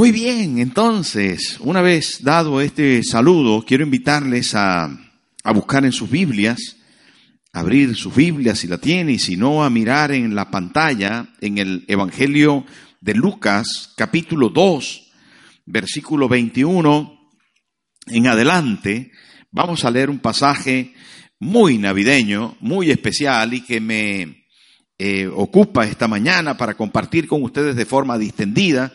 Muy bien, entonces, una vez dado este saludo, quiero invitarles a, a buscar en sus Biblias, abrir sus Biblias si la tiene, y si no, a mirar en la pantalla, en el Evangelio de Lucas, capítulo 2, versículo 21, en adelante, vamos a leer un pasaje muy navideño, muy especial y que me eh, ocupa esta mañana para compartir con ustedes de forma distendida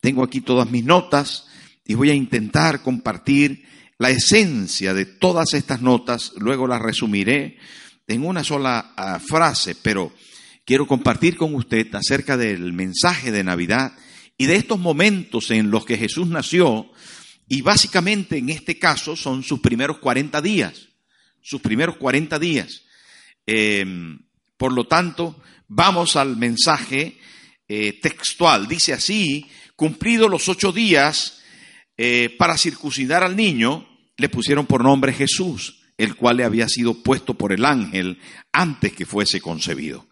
tengo aquí todas mis notas y voy a intentar compartir la esencia de todas estas notas, luego las resumiré en una sola ah, frase, pero quiero compartir con usted acerca del mensaje de Navidad y de estos momentos en los que Jesús nació, y básicamente en este caso son sus primeros 40 días, sus primeros 40 días. Em, por lo tanto, vamos al mensaje eh, textual. Dice así, Cumplidos los ocho días eh, para circuncidar al niño, le pusieron por nombre Jesús, el cual le había sido puesto por el ángel antes que fuese concebido.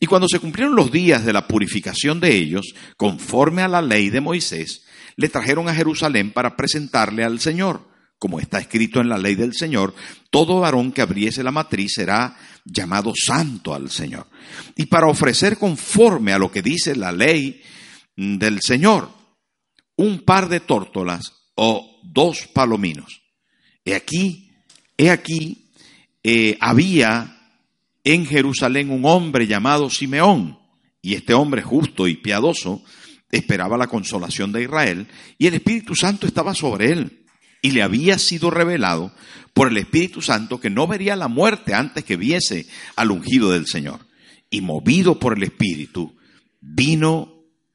Y cuando se cumplieron los días de la purificación de ellos, conforme a la ley de Moisés, le trajeron a Jerusalén para presentarle al Señor. Como está escrito en la ley del Señor, todo varón que abriese la matriz será llamado santo al Señor. Y para ofrecer conforme a lo que dice la ley del Señor, un par de tórtolas o dos palominos. He aquí, he aquí, eh, había en Jerusalén un hombre llamado Simeón, y este hombre justo y piadoso esperaba la consolación de Israel, y el Espíritu Santo estaba sobre él, y le había sido revelado por el Espíritu Santo que no vería la muerte antes que viese al ungido del Señor. Y movido por el Espíritu, vino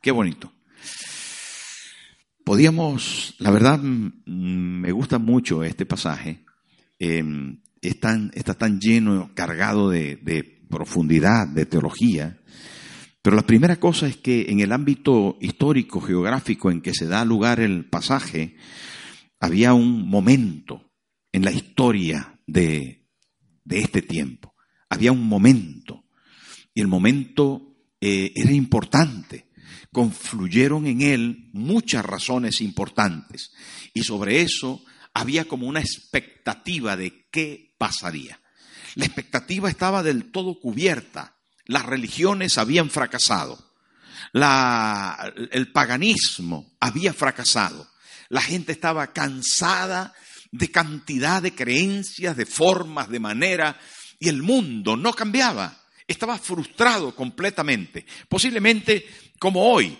Qué bonito. Podíamos, la verdad, me gusta mucho este pasaje. Em, está tan lleno, cargado de, profundidad, de teología. Pero la primera cosa es que en el ámbito histórico, geográfico en que se da lugar el pasaje, había un momento en la historia de, de este tiempo. Había un momento. Y el momento eh, era importante confluyeron en él muchas razones importantes y sobre eso había como una expectativa de qué pasaría. La expectativa estaba del todo cubierta. Las religiones habían fracasado. El paganismo había fracasado. La gente estaba cansada de cantidad de creencias, de formas, de manera, y el mundo no cambiaba. Estaba frustrado completamente. Posiblemente como hoy.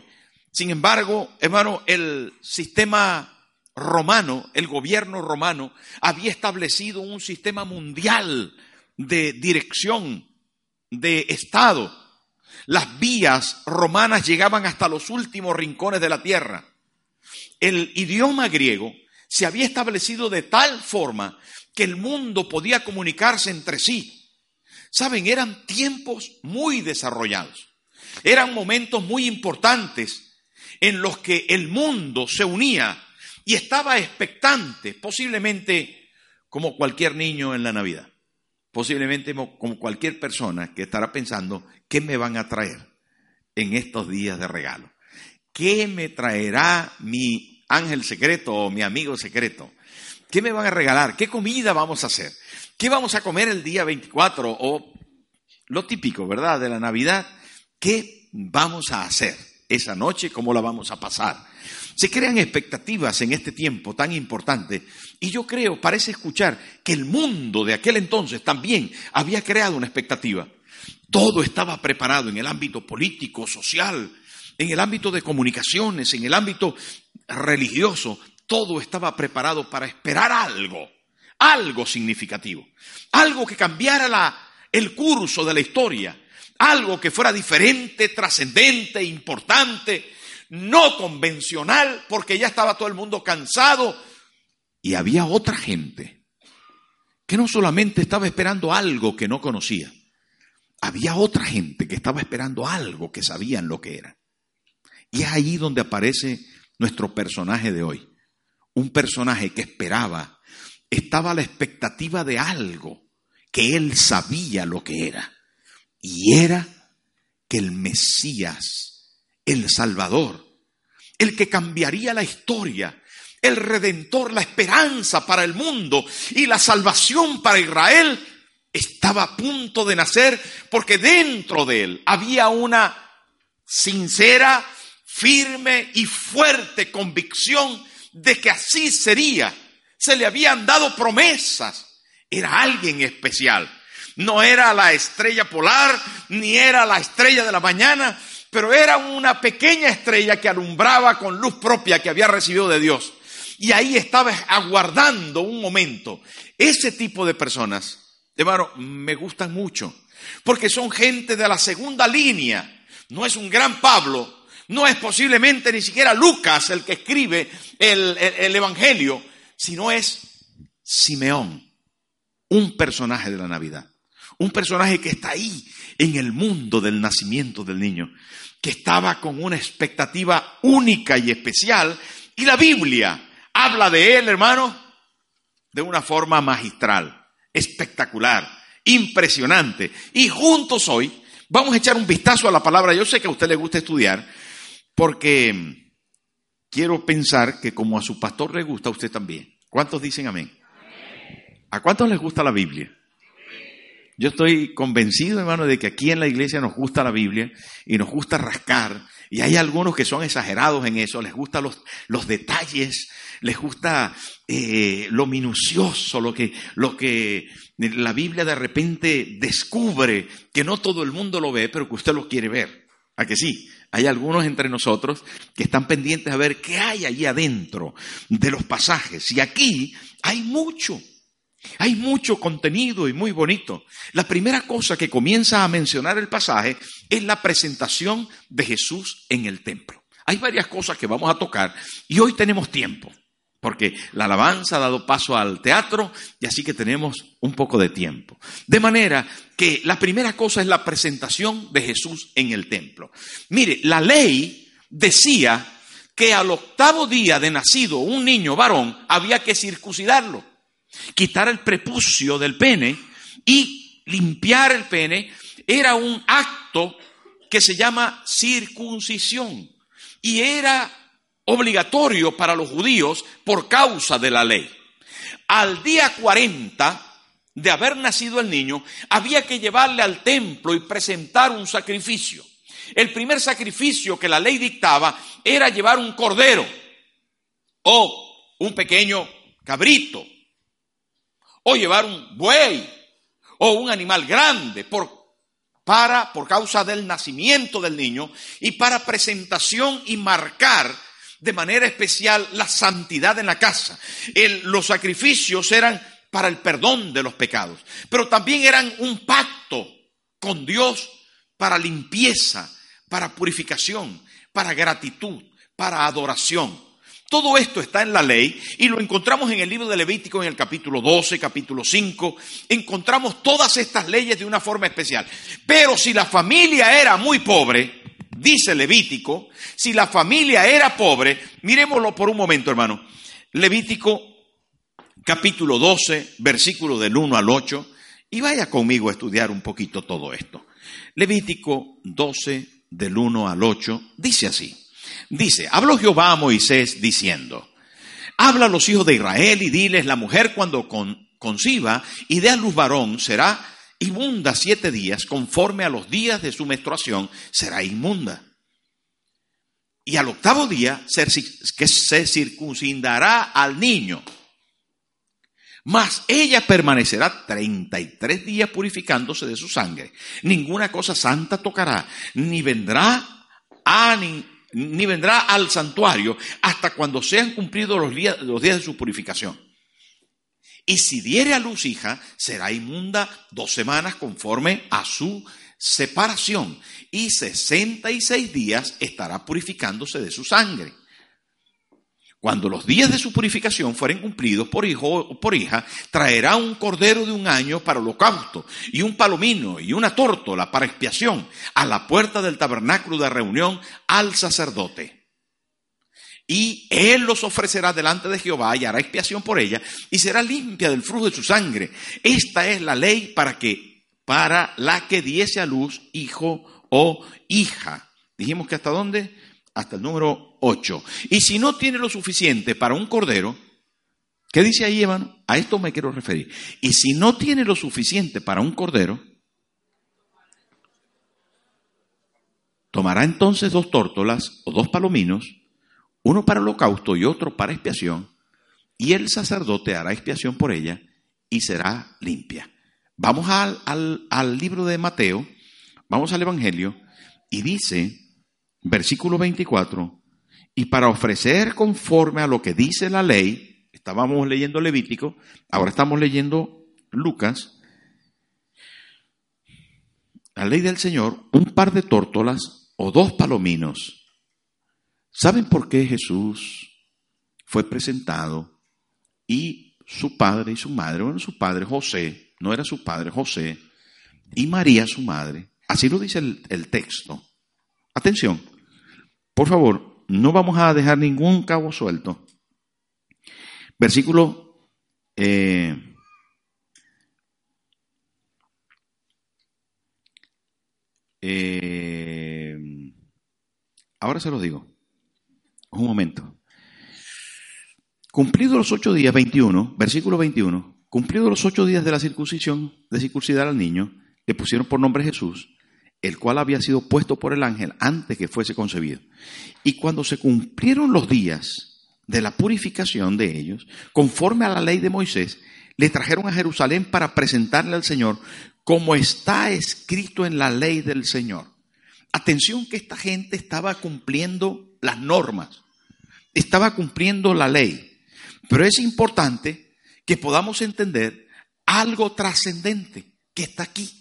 Sin embargo, hermano, el sistema romano, el gobierno romano, había establecido un sistema mundial de dirección, de Estado. Las vías romanas llegaban hasta los últimos rincones de la tierra. El idioma griego se había establecido de tal forma que el mundo podía comunicarse entre sí. Saben, eran tiempos muy desarrollados. Eran momentos muy importantes en los que el mundo se unía y estaba expectante, posiblemente como cualquier niño en la Navidad, posiblemente como cualquier persona que estará pensando, ¿qué me van a traer en estos días de regalo? ¿Qué me traerá mi ángel secreto o mi amigo secreto? ¿Qué me van a regalar? ¿Qué comida vamos a hacer? ¿Qué vamos a comer el día 24? O lo típico, ¿verdad? De la Navidad. ¿Qué vamos a hacer esa noche? ¿Cómo la vamos a pasar? Se crean expectativas en este tiempo tan importante y yo creo, parece escuchar, que el mundo de aquel entonces también había creado una expectativa. Todo estaba preparado en el ámbito político, social, en el ámbito de comunicaciones, en el ámbito religioso. Todo estaba preparado para esperar algo, algo significativo, algo que cambiara la, el curso de la historia, algo que fuera diferente, trascendente, importante. no convencional, porque ya estaba todo el mundo cansado. Y había otra gente que no solamente estaba esperando algo que no conocía, había otra gente que estaba esperando algo que sabían lo que era. Y es ahí donde aparece nuestro personaje de hoy. Un personaje que esperaba, estaba a la expectativa de algo que él sabía lo que era. Y era que el Mesías, el Salvador, el que cambiaría la historia, el Redentor, la esperanza para el mundo y la salvación para Israel, estaba a punto de nacer porque dentro de él había una sincera, firme y fuerte convicción de que así sería. Se le habían dado promesas. Era alguien especial. No era la estrella polar, ni era la estrella de la mañana, pero era una pequeña estrella que alumbraba con luz propia que había recibido de Dios. Y ahí estaba aguardando un momento. Ese tipo de personas, hermano, me gustan mucho, porque son gente de la segunda línea. No es un gran Pablo, no es posiblemente ni siquiera Lucas el que escribe el, el Evangelio, sino es Simeón, un personaje de la Navidad. Un personaje que está ahí en el mundo del nacimiento del niño, que estaba con una expectativa única y especial. Y la Biblia habla de él, hermano, de una forma magistral, espectacular, impresionante. Y juntos hoy vamos a echar un vistazo a la palabra. Yo sé que a usted le gusta estudiar, porque quiero pensar que como a su pastor le gusta, a usted también. ¿Cuántos dicen amén? ¿A cuántos les gusta la Biblia? Yo estoy convencido, hermano, de que aquí en la iglesia nos gusta la Biblia y nos gusta rascar. Y hay algunos que son exagerados en eso, les gustan los, los detalles, les gusta eh, lo minucioso, lo que, lo que la Biblia de repente descubre, que no todo el mundo lo ve, pero que usted lo quiere ver. ¿A que sí? Hay algunos entre nosotros que están pendientes a ver qué hay allí adentro de los pasajes. Y aquí hay mucho. Hay mucho contenido y muy bonito. La primera cosa que comienza a mencionar el pasaje es la presentación de Jesús en el templo. Hay varias cosas que vamos a tocar y hoy tenemos tiempo, porque la alabanza ha dado paso al teatro y así que tenemos un poco de tiempo. De manera que la primera cosa es la presentación de Jesús en el templo. Mire, la ley decía que al octavo día de nacido un niño varón había que circuncidarlo quitar el prepucio del pene y limpiar el pene era un acto que se llama circuncisión y era obligatorio para los judíos por causa de la ley. Al día 40 de haber nacido el niño, había que llevarle al templo y presentar un sacrificio. El primer sacrificio que la ley dictaba era llevar un cordero o un pequeño cabrito o llevar un buey o un animal grande por, para, por causa del nacimiento del niño y para presentación y marcar de manera especial la santidad en la casa. los sacrificios eran para el perdón de los pecados, pero también eran un pacto con Dios para limpieza, para purificación, para gratitud, para adoración. Todo esto está en la ley y lo encontramos en el libro de Levítico en el capítulo 12, capítulo 5. Encontramos todas estas leyes de una forma especial. Pero si la familia era muy pobre, dice Levítico, si la familia era pobre, miremoslo por un momento, hermano. Levítico capítulo 12, versículo del 1 al 8, y vaya conmigo a estudiar un poquito todo esto. Levítico 12, del 1 al 8, dice así. Dice, habló Jehová a Moisés diciendo, habla a los hijos de Israel y diles, la mujer cuando conciba y dé a luz varón será inmunda siete días, conforme a los días de su menstruación será inmunda. Y al octavo día que se circuncidará al niño. Mas ella permanecerá treinta y tres días purificándose de su sangre. Ninguna cosa santa tocará, ni vendrá a, ni, ni vendrá al santuario hasta cuando sean cumplidos los días, los días de su purificación. Y si diere a luz hija, será inmunda dos semanas conforme a su separación y 66 días estará purificándose de su sangre. Cuando los días de su purificación fueren cumplidos por hijo o por hija, traerá un cordero de un año para holocausto y un palomino y una tórtola para expiación a la puerta del tabernáculo de reunión al sacerdote. Y él los ofrecerá delante de Jehová y hará expiación por ella y será limpia del flujo de su sangre. Esta es la ley para que para la que diese a luz hijo o hija. Dijimos que hasta dónde? Hasta el número 8. Y si no tiene lo suficiente para un cordero, ¿qué dice ahí, hermano? A esto me quiero referir. Y si no tiene lo suficiente para un cordero, tomará entonces dos tórtolas o dos palominos, uno para holocausto y otro para expiación, y el sacerdote hará expiación por ella y será limpia. Vamos al, al, al libro de Mateo, vamos al Evangelio, y dice versículo 24, y para ofrecer conforme a lo que dice la ley, estábamos leyendo Levítico, ahora estamos leyendo Lucas, la ley del Señor, un par de tórtolas o dos palominos. ¿Saben por qué Jesús fue presentado y su padre y su madre, bueno, su padre José, no era su padre José, y María su madre, así lo dice el, el texto, Atención, por favor, no vamos a dejar ningún cabo suelto. Versículo eh, eh, ahora se los digo. Un momento. Cumplidos los ocho días, 21, versículo 21, cumplidos los ocho días de la circuncisión, de circuncidar al niño, le pusieron por nombre Jesús, el cual había sido puesto por el ángel antes que fuese concebido. Y cuando se cumplieron los días de la purificación de ellos, conforme a la ley de Moisés, le trajeron a Jerusalén para presentarle al Señor como está escrito en la ley del Señor. Atención que esta gente estaba cumpliendo las normas, estaba cumpliendo la ley. Pero es importante que podamos entender algo trascendente que está aquí.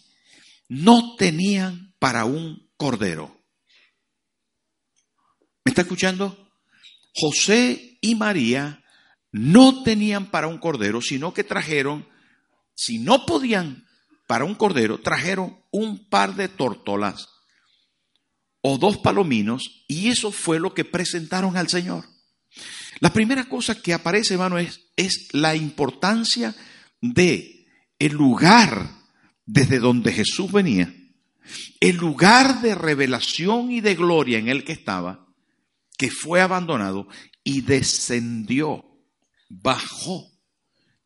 No tenían para un cordero. ¿Me está escuchando? José y María no tenían para un cordero, sino que trajeron, si no podían para un cordero, trajeron un par de tórtolas o dos palominos y eso fue lo que presentaron al Señor. La primera cosa que aparece, hermano, es, es la importancia de el lugar desde donde Jesús venía el lugar de revelación y de gloria en el que estaba, que fue abandonado y descendió, bajó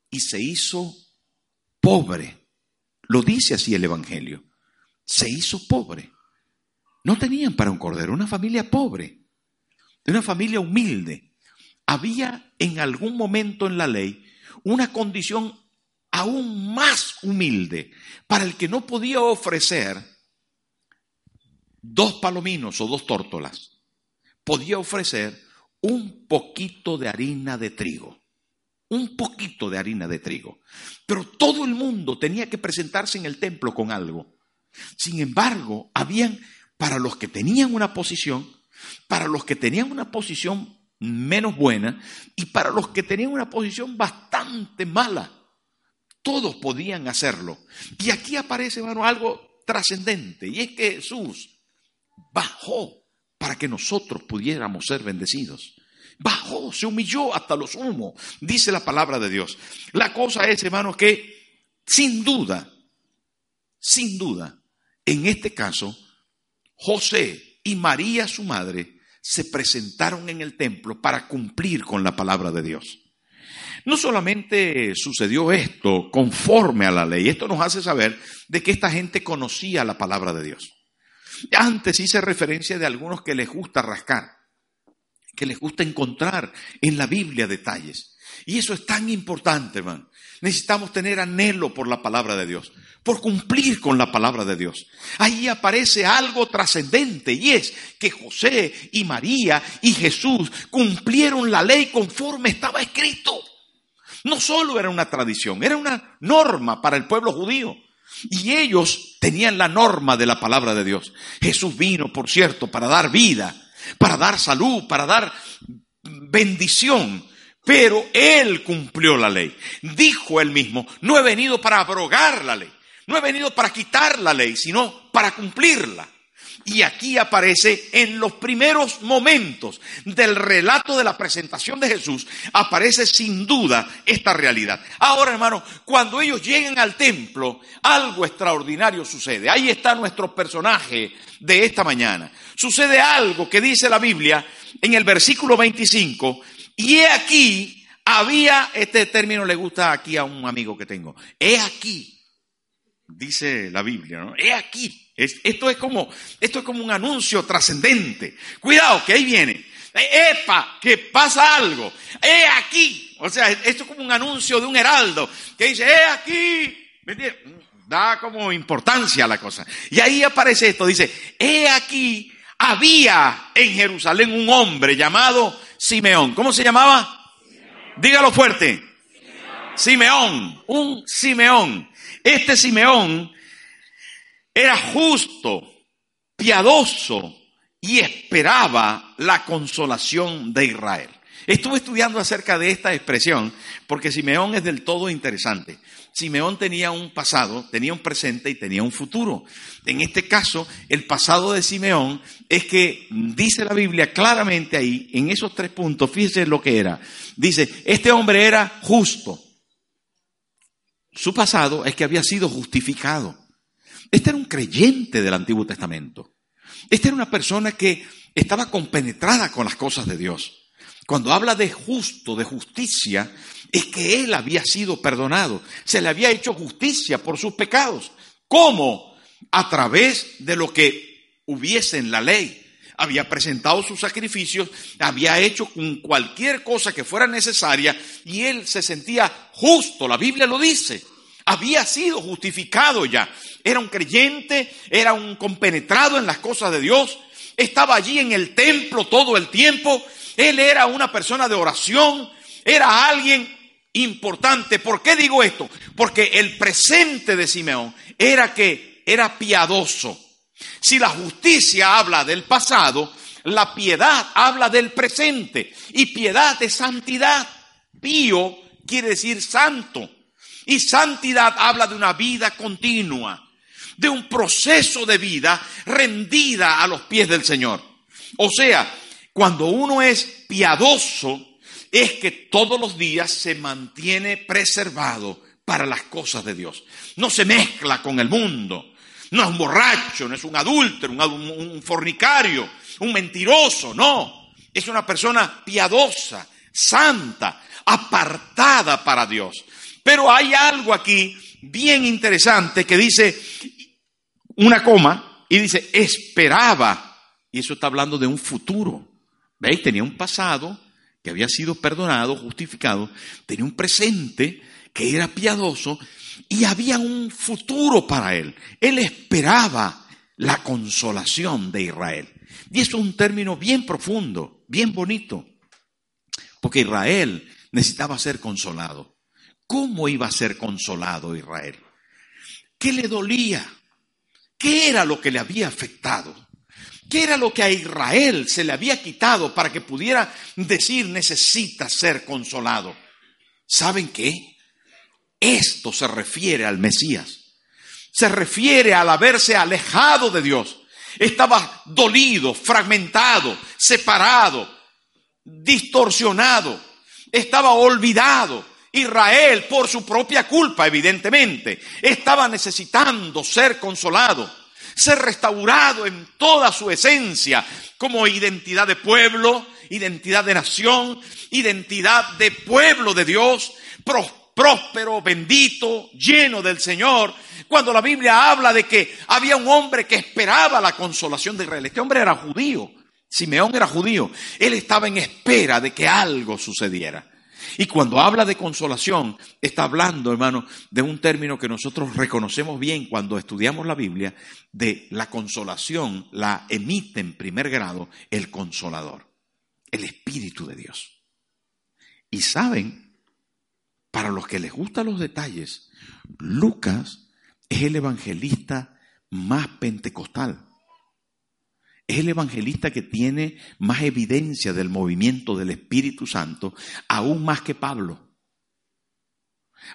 y se hizo pobre. Lo dice así el Evangelio. Se hizo pobre. No tenían para un cordero, una familia pobre, una familia humilde. Había en algún momento en la ley una condición aún más humilde para el que no podía ofrecer dos palominos o dos tórtolas, podía ofrecer un poquito de harina de trigo. Un poquito de harina de trigo. Pero todo el mundo tenía que presentarse en el templo con algo. Sin embargo, habían, para los que tenían una posición, para los que tenían una posición menos buena y para los que tenían una posición bastante mala, todos podían hacerlo. Y aquí aparece, hermano, algo trascendente, y es que Jesús bajó para que nosotros pudiéramos ser bendecidos. Bajó, se humilló hasta lo sumo, dice la palabra de Dios. La cosa es, hermanos, que sin duda, sin duda, en este caso, José y María, su madre, se presentaron en el templo para cumplir con la palabra de Dios. No solamente sucedió esto conforme a la ley, esto nos hace saber de que esta gente conocía la palabra de Dios. Antes hice referencia de algunos que les gusta rascar, que les gusta encontrar en la Biblia detalles. Y eso es tan importante, hermano. Necesitamos tener anhelo por la palabra de Dios, por cumplir con la palabra de Dios. Ahí aparece algo trascendente y es que José y María y Jesús cumplieron la ley conforme estaba escrito. No solo era una tradición, era una norma para el pueblo judío. Y ellos tenían la norma de la palabra de Dios. Jesús vino, por cierto, para dar vida, para dar salud, para dar bendición. Pero Él cumplió la ley. Dijo Él mismo, no he venido para abrogar la ley, no he venido para quitar la ley, sino para cumplirla. Y aquí aparece en los primeros momentos del relato de la presentación de Jesús, aparece sin duda esta realidad. Ahora, hermano, cuando ellos llegan al templo, algo extraordinario sucede. Ahí está nuestro personaje de esta mañana. Sucede algo que dice la Biblia en el versículo 25, y he aquí, había, este término le gusta aquí a un amigo que tengo, he aquí, dice la Biblia, ¿no? He aquí esto, es como, esto es como un anuncio trascendente. Cuidado, que ahí viene. ¡Epa! Que pasa algo. ¡He aquí! O sea, esto es como un anuncio de un heraldo que dice, ¡He aquí! ¿Me Da como importancia a la cosa. Y ahí aparece esto, dice, he aquí, había en Jerusalén un hombre llamado Simeón. ¿Cómo se llamaba? Dígalo fuerte. Simeón, un Simeón. Este Simeón era justo, piadoso y esperaba la consolación de Israel. Estuve estudiando acerca de esta expresión porque Simeón es del todo interesante. Simeón tenía un pasado, tenía un presente y tenía un futuro. En este caso, el pasado de Simeón es que dice la Biblia claramente ahí, en esos tres puntos, fíjese lo que era. Dice, este hombre era justo. Su pasado es que había sido justificado. Este era un creyente del Antiguo Testamento. Esta era una persona que estaba compenetrada con las cosas de Dios. Cuando habla de justo, de justicia, es que él había sido perdonado. Se le había hecho justicia por sus pecados. ¿Cómo? A través de lo que hubiese en la ley. Había presentado sus sacrificios, había hecho con cualquier cosa que fuera necesaria y él se sentía justo. La Biblia lo dice. Había sido justificado ya era un creyente, era un compenetrado en las cosas de Dios, estaba allí en el templo todo el tiempo, él era una persona de oración, era alguien importante. ¿Por qué digo esto? Porque el presente de Simeón era que era piadoso. Si la justicia habla del pasado, la piedad habla del presente. Y piedad es santidad. Pío quiere decir santo. Y santidad habla de una vida continua de un proceso de vida rendida a los pies del Señor. O sea, cuando uno es piadoso, es que todos los días se mantiene preservado para las cosas de Dios. No se mezcla con el mundo. No es un borracho, no es un adúltero, un, fornicario, un mentiroso, no. Es una persona piadosa, santa, apartada para Dios. Pero hay algo aquí bien interesante que dice, una coma y dice, esperaba. Y eso está hablando de un futuro. ¿Veis? Tenía un pasado que había sido perdonado, justificado, tenía un presente que era piadoso y había un futuro para él. Él esperaba la consolación de Israel. Y eso es un término bien profundo, bien bonito, porque Israel necesitaba ser consolado. ¿Cómo iba a ser consolado Israel? ¿Qué le dolía? ¿Qué era lo que le había afectado? ¿Qué era lo que a Israel se le había quitado para que pudiera decir necesita ser consolado? ¿Saben qué? Esto se refiere al Mesías. Se refiere al haberse alejado de Dios. Estaba dolido, fragmentado, separado, distorsionado. Estaba olvidado. Israel, por su propia culpa, evidentemente, estaba necesitando ser consolado, ser restaurado en toda su esencia, como identidad de pueblo, identidad de nación, identidad de pueblo de Dios, próspero, bendito, lleno del Señor. Cuando la Biblia habla de que había un hombre que esperaba la consolación de Israel, este hombre era judío, Simeón era judío, él estaba en espera de que algo sucediera. Y cuando habla de consolación, está hablando, hermano, de un término que nosotros reconocemos bien cuando estudiamos la Biblia, de la consolación la emite en primer grado el consolador, el Espíritu de Dios. Y saben, para los que les gustan los detalles, Lucas es el evangelista más pentecostal. Es el evangelista que tiene más evidencia del movimiento del Espíritu Santo, aún más que Pablo,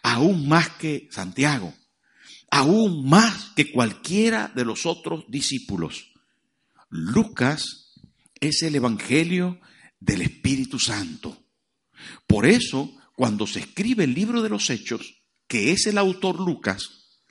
aún más que Santiago, aún más que cualquiera de los otros discípulos. Lucas es el evangelio del Espíritu Santo. Por eso, cuando se escribe el libro de los Hechos, que es el autor Lucas,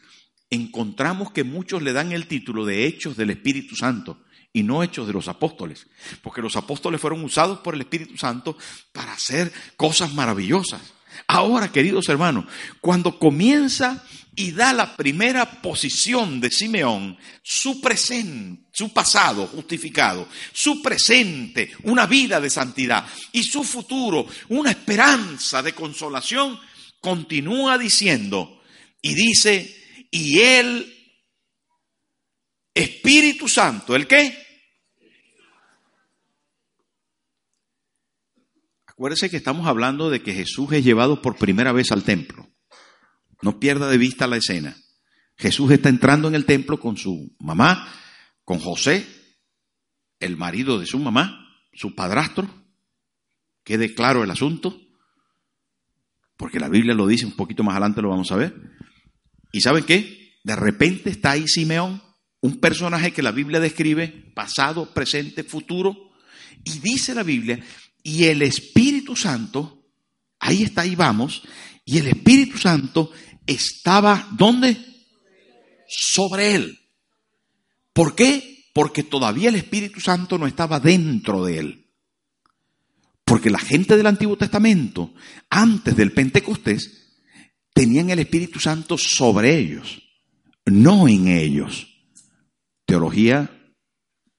encontramos que muchos le dan el título de Hechos del Espíritu Santo y no Hechos de los Apóstoles, porque los apóstoles fueron usados por el Espíritu Santo para hacer cosas maravillosas. Ahora, queridos hermanos, cuando comienza y da la primera posición de Simeón, su presente, su pasado justificado, su presente, una vida de santidad y su futuro, una esperanza de consolación, continúa diciendo y dice, y el Espíritu Santo, ¿el qué? Acuérdese que estamos hablando de que Jesús es llevado por primera vez al templo. No pierda de vista la escena. Jesús está entrando en el templo con su mamá, con José, el marido de su mamá, su padrastro. Quede claro el asunto, porque la Biblia lo dice, un poquito más adelante lo vamos a ver. ¿Y saben qué? De repente está ahí Simeón, un personaje que la Biblia describe, pasado, presente, futuro, y dice la Biblia y el Espíritu Santo, ahí está, ahí vamos, y el Espíritu Santo estaba, ¿dónde? Sobre él. ¿Por qué? Porque todavía el Espíritu Santo no estaba dentro de él. Porque la gente del Antiguo Testamento, antes del Pentecostés, tenían el Espíritu Santo sobre ellos, no en ellos. Teología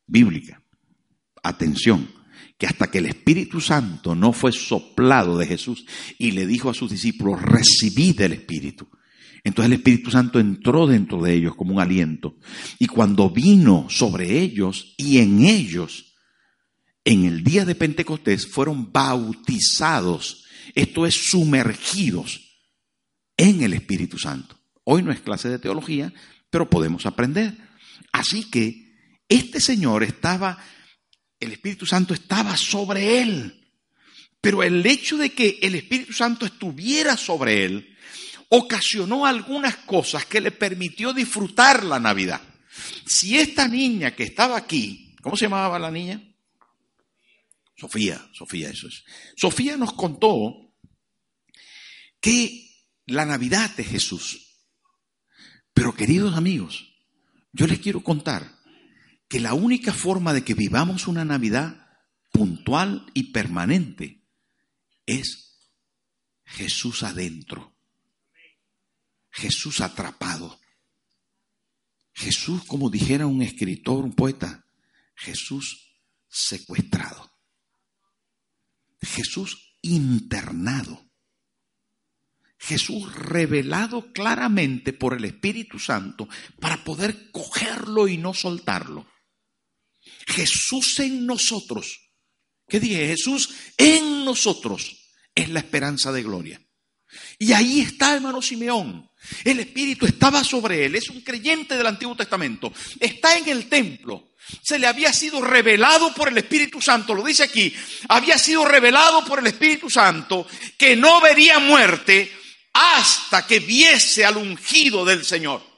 bíblica. Atención que hasta que el Espíritu Santo no fue soplado de Jesús y le dijo a sus discípulos, recibid el Espíritu. Entonces el Espíritu Santo entró dentro de ellos como un aliento. Y cuando vino sobre ellos y en ellos, en el día de Pentecostés, fueron bautizados. Esto es sumergidos en el Espíritu Santo. Hoy no es clase de teología, pero podemos aprender. Así que este Señor estaba el Espíritu Santo estaba sobre él. Pero el hecho de que el Espíritu Santo estuviera sobre él ocasionó algunas cosas que le permitió disfrutar la Navidad. Si esta niña que estaba aquí, ¿cómo se llamaba la niña? Sofía, Sofía, eso es. Sofía nos contó que la Navidad de Jesús. Pero queridos amigos, yo les quiero contar que la única forma de que vivamos una Navidad puntual y permanente es Jesús adentro, Jesús atrapado, Jesús, como dijera un escritor, un poeta, Jesús secuestrado, Jesús internado. Jesús revelado claramente por el Espíritu Santo para poder cogerlo y no soltarlo. Jesús en nosotros. ¿Qué dije? Jesús en nosotros es la esperanza de gloria. Y ahí está, hermano Simeón. El Espíritu estaba sobre él. Es un creyente del Antiguo Testamento. Está en el templo. Se le había sido revelado por el Espíritu Santo. Lo dice aquí. Había sido revelado por el Espíritu Santo que no vería muerte hasta que viese al ungido del Señor.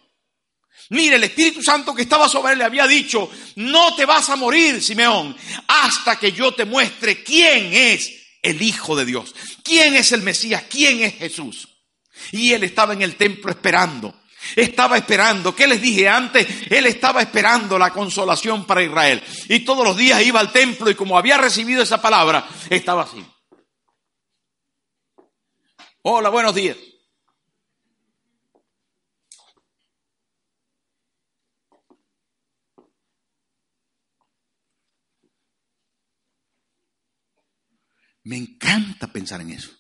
Mire, el Espíritu Santo que estaba sobre él le había dicho, no te vas a morir, Simeón, hasta que yo te muestre quién es el Hijo de Dios, quién es el Mesías, quién es Jesús. Y él estaba en el templo esperando, estaba esperando, ¿qué les dije antes? Él estaba esperando la consolación para Israel. Y todos los días iba al templo y como había recibido esa palabra, estaba así. Hola, buenos días. Me encanta pensar en eso.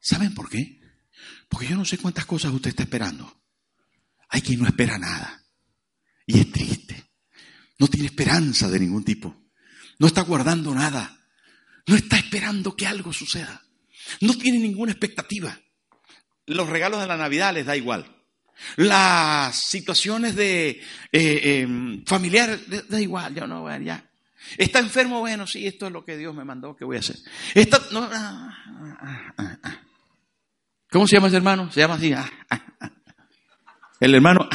¿Saben por qué? Porque yo no sé cuántas cosas usted está esperando. Hay quien no espera nada. Y es triste. No tiene esperanza de ningún tipo. No está guardando nada. No está esperando que algo suceda. No tiene ninguna expectativa. Los regalos de la Navidad les da igual. Las situaciones de eh, em, familiares, da igual, yo no, ya. Está enfermo, bueno, sí, esto es lo que Dios me mandó, ¿qué voy a hacer? No, ah, ah, ah, ¿Cómo se llama ese hermano? Se llama así. El hermano.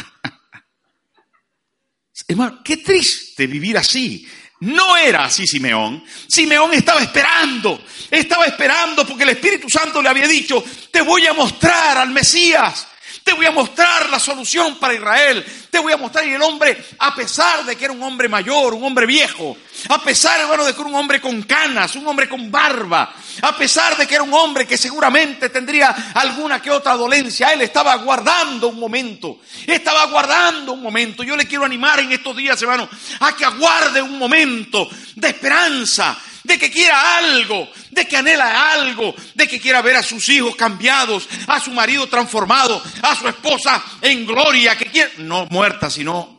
Hermano, qué triste vivir así. No era así Simeón. Simeón estaba esperando, estaba esperando porque el Espíritu Santo le había dicho, te voy a mostrar al Mesías. Te voy a mostrar la solución para Israel. Te voy a mostrar. Y el hombre, a pesar de que era un hombre mayor, un hombre viejo, a pesar, hermano, de que era un hombre con canas, un hombre con barba, a pesar de que era un hombre que seguramente tendría alguna que otra dolencia, él estaba guardando un momento. Estaba guardando un momento. Yo le quiero animar en estos días, hermano, a que aguarde un momento de esperanza, de que quiera algo, de que anhela algo, de que quiera ver a sus hijos cambiados, a su marido transformado, a su esposa en gloria, que quiera, no muerta, sino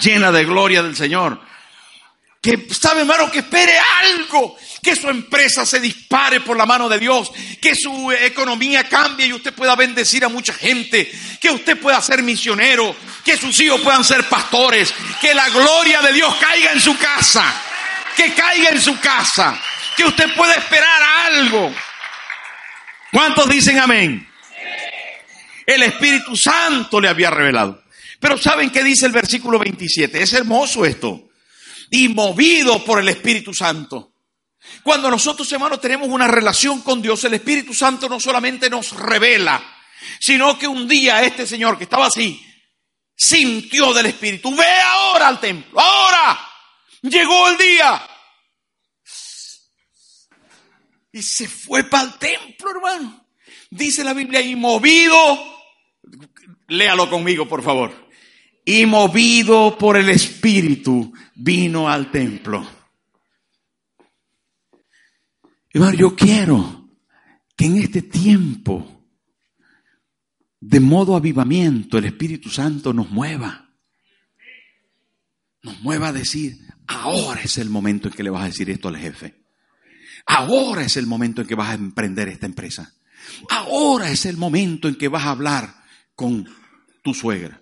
llena de gloria del Señor. Que sabe, hermano, que espere algo, que su empresa se dispare por la mano de Dios, que su economía cambie y usted pueda bendecir a mucha gente, que usted pueda ser misionero, que sus hijos puedan ser pastores, que la gloria de Dios caiga en su casa que caiga en su casa, que usted pueda esperar algo. ¿Cuántos dicen amén? El Espíritu Santo le había revelado. Pero ¿saben qué dice el versículo 27? Es hermoso esto. Y movido por el Espíritu Santo. Cuando nosotros, hermanos, tenemos una relación con Dios, el Espíritu Santo no solamente nos revela, sino que un día este señor que estaba así, sintió del Espíritu, ve ahora al templo, ahora, Llegó el día. Y se fue para el templo, hermano. Dice la Biblia, y movido, léalo conmigo, por favor. Y movido por el Espíritu, vino al templo. Hermano, yo quiero que en este tiempo, de modo avivamiento, el Espíritu Santo nos mueva. Nos mueva a decir, Ahora es el momento en que le vas a decir esto al jefe. Ahora es el momento en que vas a emprender esta empresa. Ahora es el momento en que vas a hablar con tu suegra.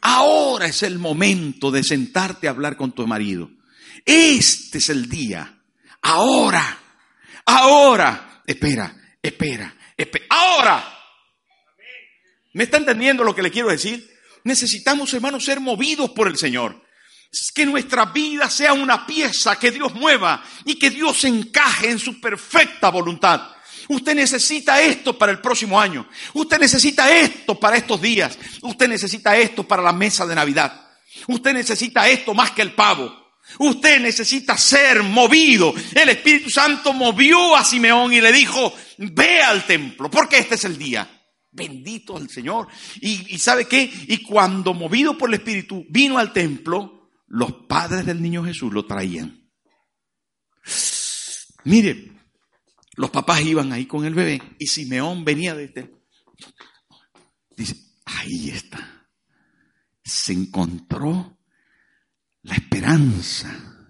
Ahora es el momento de sentarte a hablar con tu marido. Este es el día. Ahora. Ahora. Espera, espera, espera. Ahora. ¿Me está entendiendo lo que le quiero decir? Necesitamos, hermanos, ser movidos por el Señor que nuestra vida sea una pieza que Dios mueva y que Dios encaje en su perfecta voluntad. Usted necesita esto para el próximo año. Usted necesita esto para estos días. Usted necesita esto para la mesa de Navidad. Usted necesita esto más que el pavo. Usted necesita ser movido. El Espíritu Santo movió a Simeón y le dijo, ve al templo, porque este es el día. Bendito el Señor. Y, y sabe qué? Y cuando movido por el Espíritu vino al templo, los padres del niño Jesús lo traían. Mire, los papás iban ahí con el bebé y Simeón venía de este. Dice, ahí está. Se encontró la esperanza.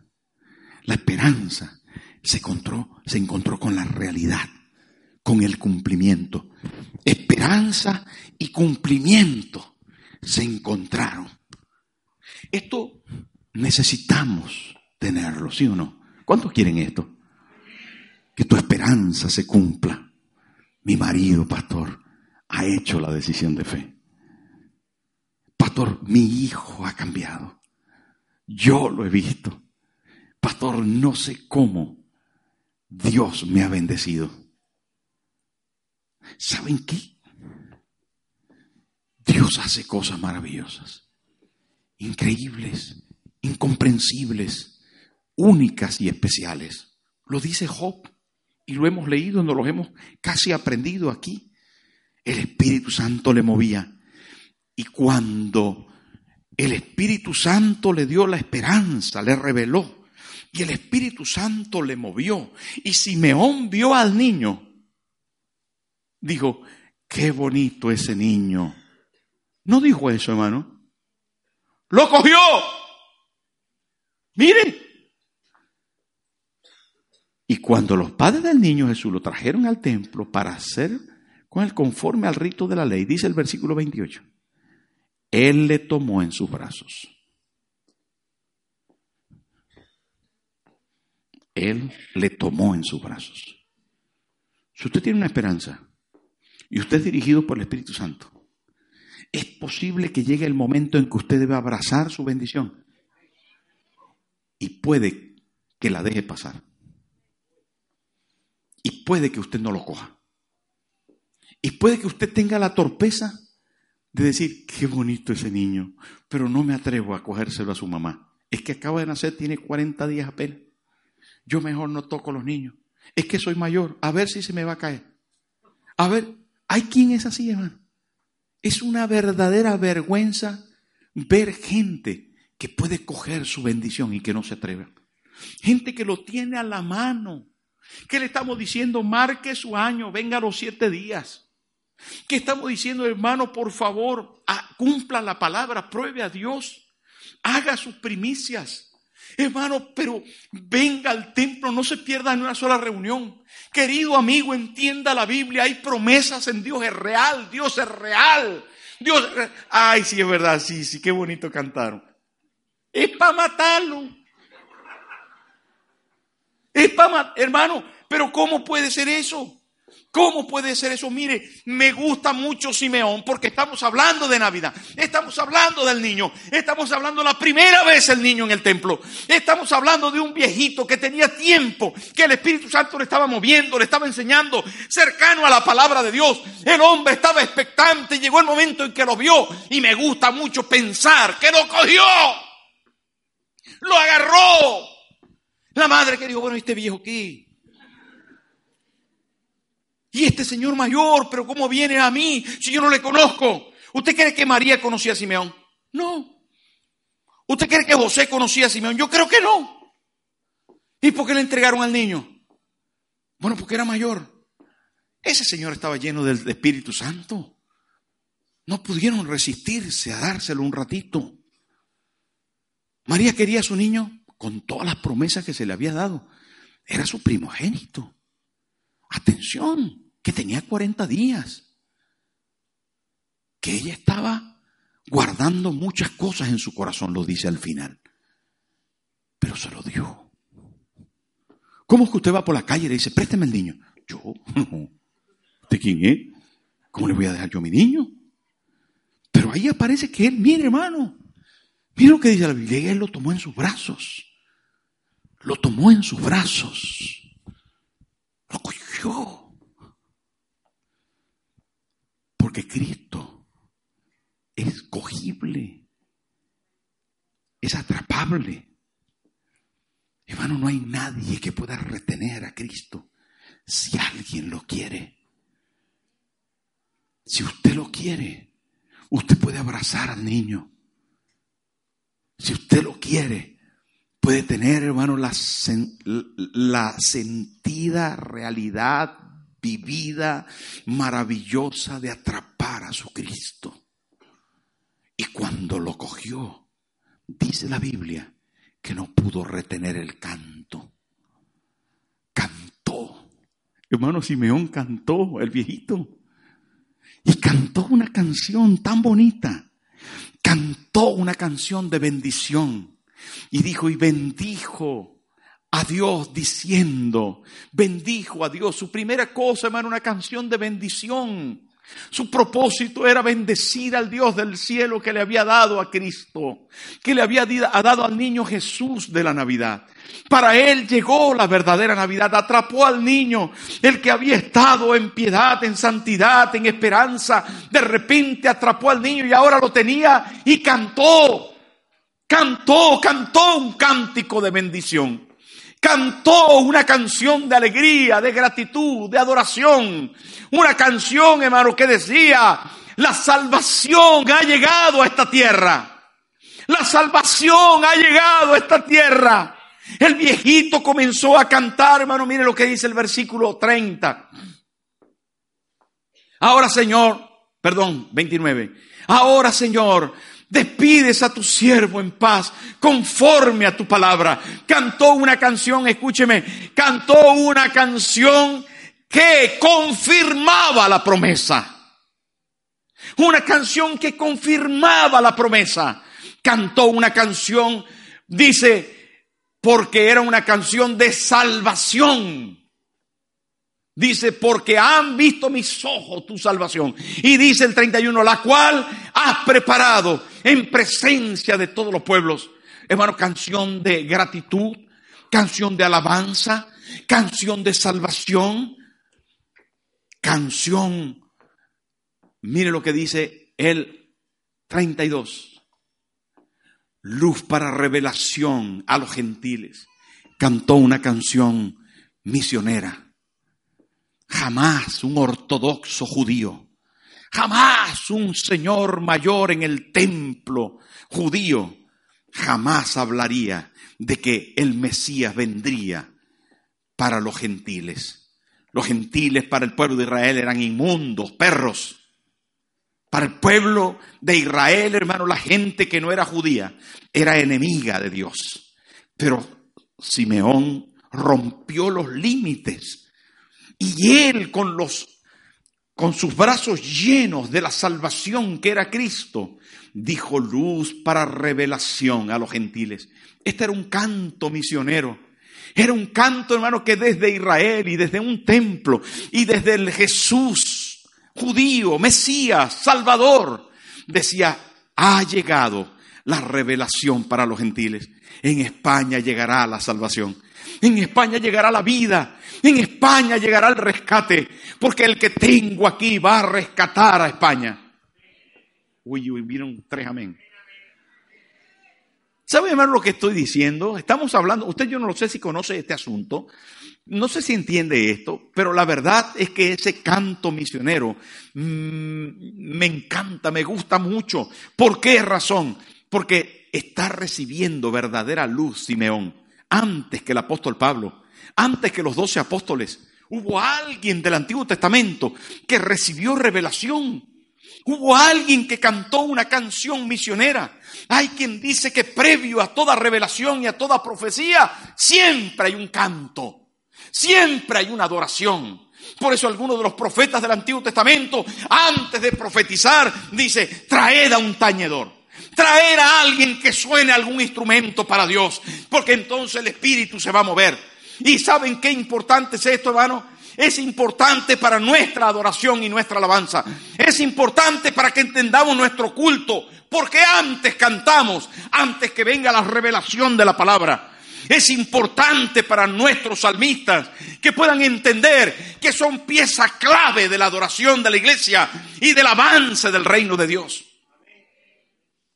La esperanza se encontró, se encontró con la realidad, con el cumplimiento. Esperanza y cumplimiento se encontraron. Esto necesitamos tenerlo, ¿sí o no? ¿Cuántos quieren esto? Que tu esperanza se cumpla. Mi marido, pastor, ha hecho la decisión de fe. Pastor, mi hijo ha cambiado. Yo lo he visto. Pastor, no sé cómo Dios me ha bendecido. ¿Saben qué? Dios hace cosas maravillosas, increíbles incomprensibles, únicas y especiales. Lo dice Job y lo hemos leído, nos lo hemos casi aprendido aquí. El Espíritu Santo le movía. Y cuando el Espíritu Santo le dio la esperanza, le reveló, y el Espíritu Santo le movió, y Simeón vio al niño, dijo, qué bonito ese niño. No dijo eso, hermano. Lo cogió Miren. Y cuando los padres del niño Jesús lo trajeron al templo para hacer con el conforme al rito de la ley, dice el versículo 28, Él le tomó en sus brazos. Él le tomó en sus brazos. Si usted tiene una esperanza y usted es dirigido por el Espíritu Santo, es posible que llegue el momento en que usted debe abrazar su bendición y puede que la deje pasar. Y puede que usted no lo coja. Y puede que usted tenga la torpeza de decir, qué bonito ese niño, pero no me atrevo a cogérselo a su mamá. Es que acaba de nacer, tiene 40 días apenas. Yo mejor no toco a los niños. Es que soy mayor, a ver si se me va a caer. A ver, ¿hay quien es así, hermano? Es una verdadera vergüenza ver gente que puede coger su bendición y que no se atreve. Gente que lo tiene a la mano. Que le estamos diciendo, marque su año, venga los siete días. ¿Qué estamos diciendo, hermano? Por favor, cumpla la palabra, pruebe a Dios, haga sus primicias. Hermano, pero venga al templo, no se pierda en una sola reunión. Querido amigo, entienda la Biblia, hay promesas en Dios, es real, Dios es real. Dios, ay, sí, es verdad, sí, sí, qué bonito cantaron. Es para matarlo. Es para hermano, pero ¿cómo puede ser eso? ¿Cómo puede ser eso? Mire, me gusta mucho Simeón porque estamos hablando de Navidad, estamos hablando del niño, estamos hablando la primera vez el niño en el templo, estamos hablando de un viejito que tenía tiempo, que el Espíritu Santo le estaba moviendo, le estaba enseñando, cercano a la palabra de Dios. El hombre estaba expectante, llegó el momento en que lo vio y me gusta mucho pensar que lo cogió, lo agarró. La madre que dijo, bueno, este viejo aquí y este señor mayor, pero ¿cómo viene a mí si yo no le conozco? ¿Usted cree que María conocía a Simeón? No. ¿Usted cree que José conocía a Simeón? Yo creo que no. ¿Y por qué le entregaron al niño? Bueno, porque era mayor. Ese señor estaba lleno del Espíritu Santo. No pudieron resistirse a dárselo un ratito. María quería a su niño con todas las promesas que se le había dado. Era su primogénito. Atención que tenía 40 días, que ella estaba guardando muchas cosas en su corazón, lo dice al final, pero se lo dio. ¿Cómo es que usted va por la calle y le dice, présteme el niño? Yo, ¿de quién es? ¿Cómo le voy a dejar yo a mi niño? Pero ahí aparece que él, mire hermano, mire lo que dice la Biblia, él lo tomó en sus brazos, lo tomó en sus brazos, lo cogió. Porque Cristo es cogible, es atrapable. Hermano, no hay nadie que pueda retener a Cristo si alguien lo quiere. Si usted lo quiere, usted puede abrazar al niño. Si usted lo quiere, puede tener, hermano, la, la sentida realidad vivida, maravillosa de atrapar a su Cristo. Y cuando lo cogió, dice la Biblia que no pudo retener el canto. Cantó. Hermano Simeón cantó, el viejito. Y cantó una canción tan bonita. Cantó una canción de bendición. Y dijo, y bendijo a Dios diciendo, bendijo a Dios. Su primera cosa, hermano, una canción de bendición. Su propósito era bendecir al Dios del cielo que le había dado a Cristo, que le había dado al niño Jesús de la Navidad. Para él llegó la verdadera Navidad, atrapó al niño, el que había estado en piedad, en santidad, en esperanza. De repente atrapó al niño y ahora lo tenía y cantó, cantó, cantó un cántico de bendición cantó una canción de alegría, de gratitud, de adoración. Una canción, hermano, que decía, la salvación ha llegado a esta tierra. La salvación ha llegado a esta tierra. El viejito comenzó a cantar, hermano, mire lo que dice el versículo 30. Ahora, Señor, perdón, 29. Ahora, Señor, Despides a tu siervo en paz, conforme a tu palabra. Cantó una canción, escúcheme, cantó una canción que confirmaba la promesa. una canción que confirmaba la promesa. Cantó una canción, dice, porque era una canción de salvación. Dice, porque han visto mis ojos tu salvación. Y dice el 31, la cual has preparado en presencia de todos los pueblos. Hermano, canción de gratitud, canción de alabanza, canción de salvación, canción. Mire lo que dice el 32. Luz para revelación a los gentiles. Cantó una canción misionera Jamás un ortodoxo judío, jamás un señor mayor en el templo judío, jamás hablaría de que el Mesías vendría para los gentiles. Los gentiles para el pueblo de Israel eran inmundos, perros. Para el pueblo de Israel, hermano, la gente que no era judía era enemiga de Dios. Pero Simeón rompió los límites y él con los con sus brazos llenos de la salvación que era Cristo, dijo luz para revelación a los gentiles. Este era un canto misionero. Era un canto, hermano, que desde Israel y desde un templo y desde el Jesús judío, Mesías, Salvador, decía, ha llegado la revelación para los gentiles. En España llegará la salvación. En España llegará la vida. En España llegará el rescate. Porque el que tengo aquí va a rescatar a España. Uy, uy, vieron tres amén. ¿Sabe, hermano, lo que estoy diciendo? Estamos hablando, usted yo no lo sé si conoce este asunto, no sé si entiende esto, pero la verdad es que ese canto misionero mmm, me encanta, me gusta mucho. ¿Por qué razón? Porque está recibiendo verdadera luz Simeón antes que el apóstol Pablo, antes que los doce apóstoles. Hubo alguien del Antiguo Testamento que recibió revelación. Hubo alguien que cantó una canción misionera. Hay quien dice que previo a toda revelación y a toda profecía, siempre hay un canto, siempre hay una adoración. Por eso algunos de los profetas del Antiguo Testamento, antes de profetizar, dice, traed a un tañedor. Traer a alguien que suene algún instrumento para Dios, porque entonces el Espíritu se va a mover. ¿Y saben qué importante es esto, hermano? Es importante para nuestra adoración y nuestra alabanza. Es importante para que entendamos nuestro culto, porque antes cantamos, antes que venga la revelación de la palabra. Es importante para nuestros salmistas que puedan entender que son pieza clave de la adoración de la iglesia y del avance del reino de Dios.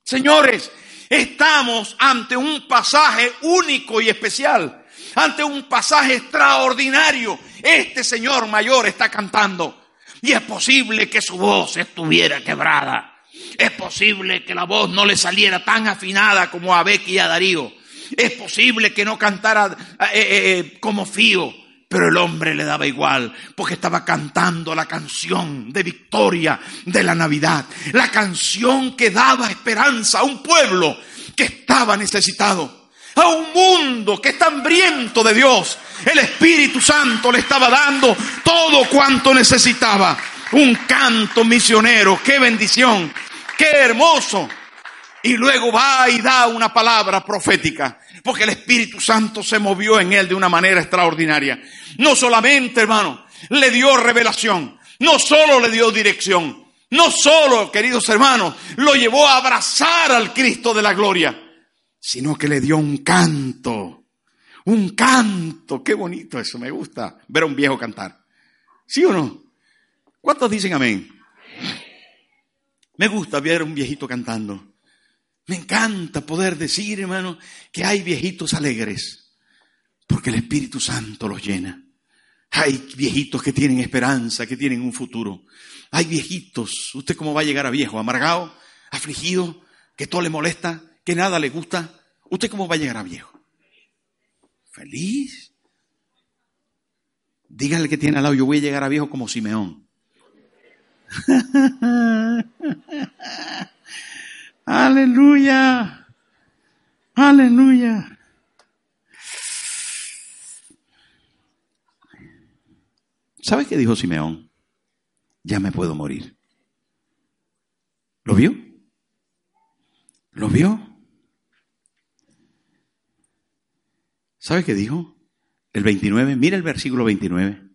Señores, estamos ante un pasaje único y especial, ante un pasaje extraordinario. Este Señor mayor está cantando y es posible que su voz estuviera quebrada. Es posible que la voz no le saliera tan afinada como a Becky y a Darío. Es posible que no cantara eh, eh, eh, como Fío pero el hombre le daba igual, porque estaba cantando la canción de victoria de la Navidad, la canción que daba esperanza a un pueblo que estaba necesitado, a un mundo que está hambriento de Dios. El Espíritu Santo le estaba dando todo cuanto necesitaba. Un canto misionero, qué bendición, qué hermoso. Y luego va y da una palabra profética porque el Espíritu Santo se movió en él de una manera extraordinaria. No solamente, hermano, le dio revelación, no solo le dio dirección, no solo, queridos hermanos, lo llevó a abrazar al Cristo de la gloria, sino que le dio un canto, un canto, qué bonito eso, me gusta ver a un viejo cantar. ¿Sí o no? ¿Cuántos dicen amén? Me gusta ver a un viejito cantando. Me encanta poder decir, hermano, que hay viejitos alegres, porque el Espíritu Santo los llena. Hay viejitos que tienen esperanza, que tienen un futuro. Hay viejitos, ¿usted cómo va a llegar a viejo? ¿Amargado? ¿Afligido? ¿Que todo le molesta? ¿Que nada le gusta? ¿Usted cómo va a llegar a viejo? ¿Feliz? Dígale que tiene al lado, yo voy a llegar a viejo como Simeón. Aleluya. Aleluya. ¿Sabes qué dijo Simeón? Ya me puedo morir. ¿Lo vio? ¿Lo vio? ¿Sabe qué dijo? El 29, mira el versículo 29.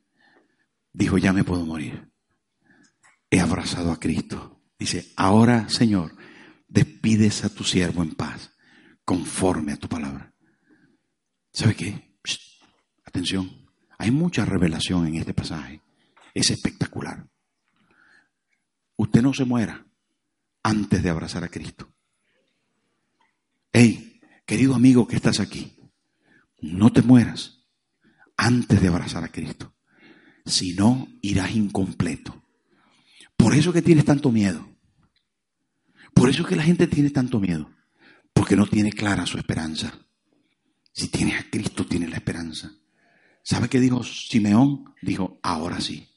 Dijo, ya me puedo morir. He abrazado a Cristo. Dice, ahora, Señor, despides a tu siervo en paz, conforme a tu palabra. ¿Sabe qué? atención, hay mucha revelación en este pasaje. Es espectacular. Usted no se muera antes de abrazar a Cristo. Hey, querido amigo que estás aquí, no te mueras antes de abrazar a Cristo. Si no, irás incompleto. Por eso que tienes tanto miedo. Por eso que la gente tiene tanto miedo. Porque no tiene clara su esperanza. Si tienes a Cristo, tienes la esperanza. ¿Sabe qué dijo Simeón? Dijo, ahora sí.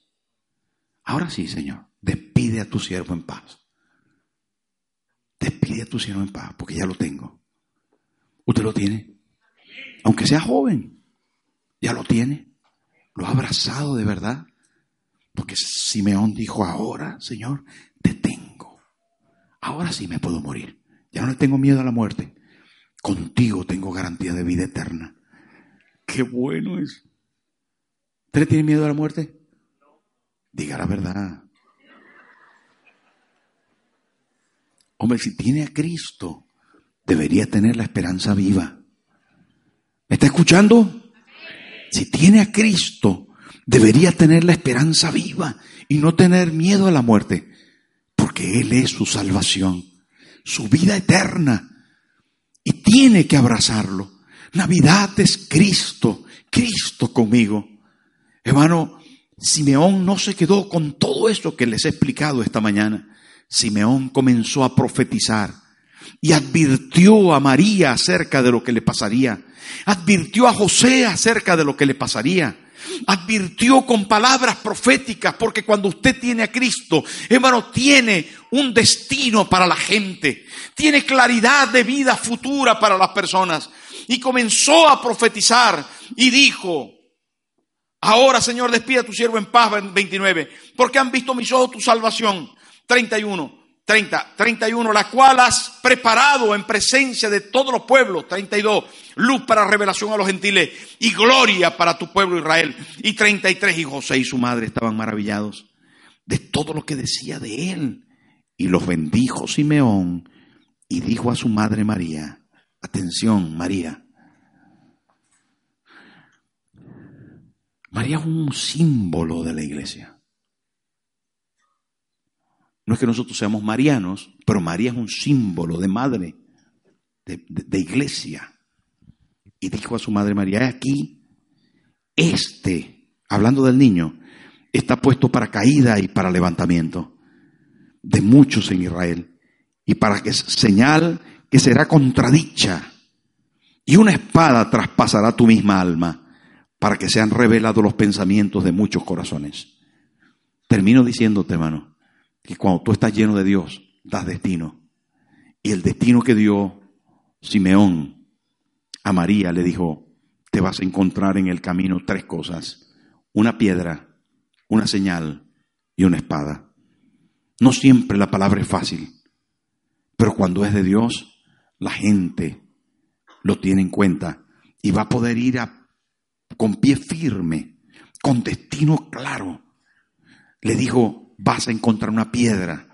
Ahora sí, Señor. Despide a tu siervo en paz. Despide a tu siervo en paz, porque ya lo tengo. ¿Usted lo tiene? aunque sea joven, ya lo tiene. Lo ha abrazado de verdad. Porque Simeón dijo, ahora, Señor, te tengo. Ahora sí me puedo morir. Ya no le tengo miedo a la muerte. Contigo tengo garantía de vida eterna. Qué bueno es. ¿Usted le tiene miedo a la muerte? Diga la verdad. Hombre, si tiene a Cristo, debería tener la esperanza viva. ¿Me está escuchando? Si tiene a Cristo, debería tener la esperanza viva y no tener miedo a la muerte, porque Él es su salvación, su vida eterna, y tiene que abrazarlo. Navidad es Cristo, Cristo conmigo. Hermano, Simeón no se quedó con todo eso que les he explicado esta mañana. Simeón comenzó a profetizar y advirtió a María acerca de lo que le pasaría. Advirtió a José acerca de lo que le pasaría. Advirtió con palabras proféticas, porque cuando usted tiene a Cristo, hermano, tiene un destino para la gente, tiene claridad de vida futura para las personas. Y comenzó a profetizar y dijo, ahora Señor, despida a tu siervo en paz, 29, porque han visto mis ojos tu salvación, 31 30, 31, la cual has preparado en presencia de todos los pueblos, 32, luz para revelación a los gentiles y gloria para tu pueblo Israel. Y 33, y José y su madre estaban maravillados de todo lo que decía de él. Y los bendijo Simeón y dijo a su madre María, atención María, María es un símbolo de la iglesia. No es que nosotros seamos marianos, pero María es un símbolo de madre, de, iglesia. Y dijo a su madre María, aquí, este, hablando del niño, está puesto para caída y para levantamiento de muchos en Israel, y para que señal que será contradicha, y una espada traspasará tu misma alma, para que sean revelados los pensamientos de muchos corazones. Termino diciéndote, hermano, que cuando tú estás lleno de Dios, das destino. Y el destino que dio Simeón a María le dijo, te vas a encontrar en el camino tres cosas, una piedra, una señal y una espada. No siempre la palabra es fácil, pero cuando es de Dios, la gente lo tiene en cuenta y va a poder ir a, con pie firme, con destino claro. Le dijo, vas a encontrar una piedra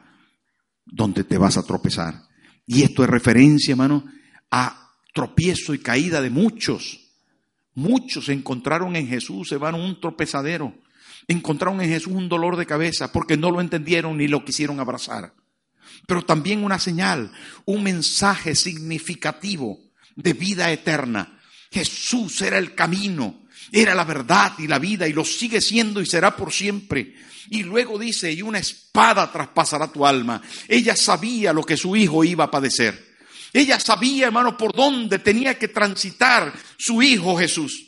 donde te vas a tropezar. Y esto es referencia, hermano, a tropiezo y caída de muchos. Muchos encontraron en Jesús, hermano, un tropezadero. Encontraron en Jesús un dolor de cabeza porque no lo entendieron ni lo quisieron abrazar. Pero también una señal, un mensaje significativo de vida eterna. Jesús era el camino, era la verdad y la vida y lo sigue siendo y será por siempre. Y luego dice, y una espada traspasará tu alma. Ella sabía lo que su hijo iba a padecer. Ella sabía, hermano, por dónde tenía que transitar su hijo Jesús.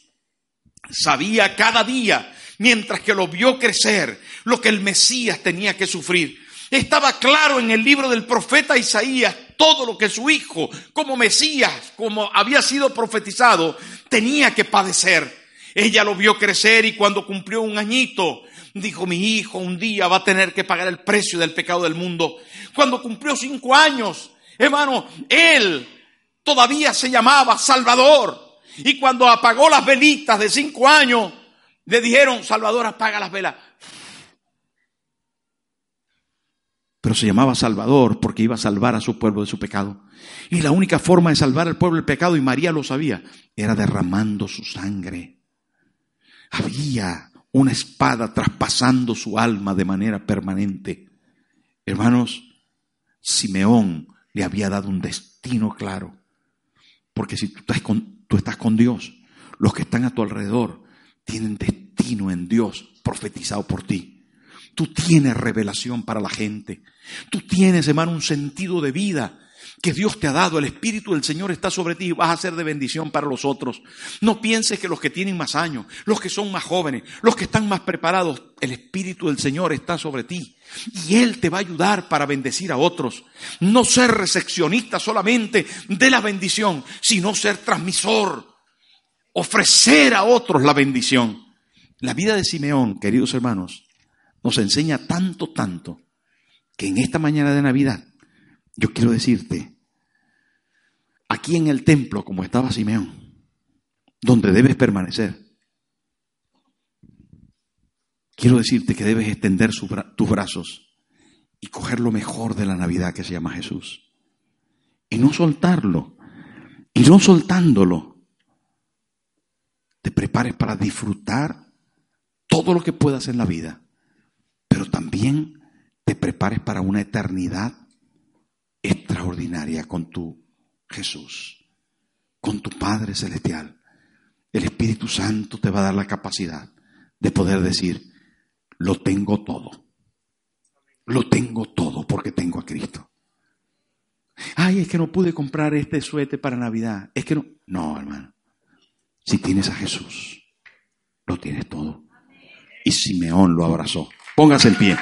Sabía cada día, mientras que lo vio crecer, lo que el Mesías tenía que sufrir. Estaba claro en el libro del profeta Isaías todo lo que su hijo, como Mesías, como había sido profetizado, tenía que padecer. Ella lo vio crecer y cuando cumplió un añito, Dijo, mi hijo un día va a tener que pagar el precio del pecado del mundo. Cuando cumplió cinco años, hermano, él todavía se llamaba Salvador. Y cuando apagó las velitas de cinco años, le dijeron, Salvador, apaga las velas. Pero se llamaba Salvador porque iba a salvar a su pueblo de su pecado. Y la única forma de salvar al pueblo del pecado, y María lo sabía, era derramando su sangre. Había una espada traspasando su alma de manera permanente. Hermanos, Simeón le había dado un destino claro. Porque si tú estás con, tú estás con Dios, los que están a tu alrededor tienen destino en Dios profetizado por ti. Tú tienes revelación para la gente. Tú tienes, hermano, un sentido de vida que Dios te ha dado, el Espíritu del Señor está sobre ti y vas a ser de bendición para los otros. No pienses que los que tienen más años, los que son más jóvenes, los que están más preparados, el Espíritu del Señor está sobre ti. Y Él te va a ayudar para bendecir a otros. No ser recepcionista solamente de la bendición, sino ser transmisor. Ofrecer a otros la bendición. La vida de Simeón, queridos hermanos, nos enseña tanto, tanto, que en esta mañana de Navidad yo quiero decirte, aquí en el templo, como estaba Simeón, donde debes permanecer, quiero decirte que debes extender tus brazos y coger lo mejor de la Navidad que se llama Jesús. Y no soltarlo. Y no soltándolo, te prepares para disfrutar todo lo que puedas en la vida, pero también te prepares para una eternidad extraordinaria con tu Jesús, con tu Padre Celestial. El Espíritu Santo te va a dar la capacidad de poder decir, lo tengo todo. Lo tengo todo porque tengo a Cristo. Ay, es que no pude comprar este suéter para Navidad. Es que no. No, hermano. Si tienes a Jesús, lo tienes todo. Y Simeón lo abrazó. Póngase en pie.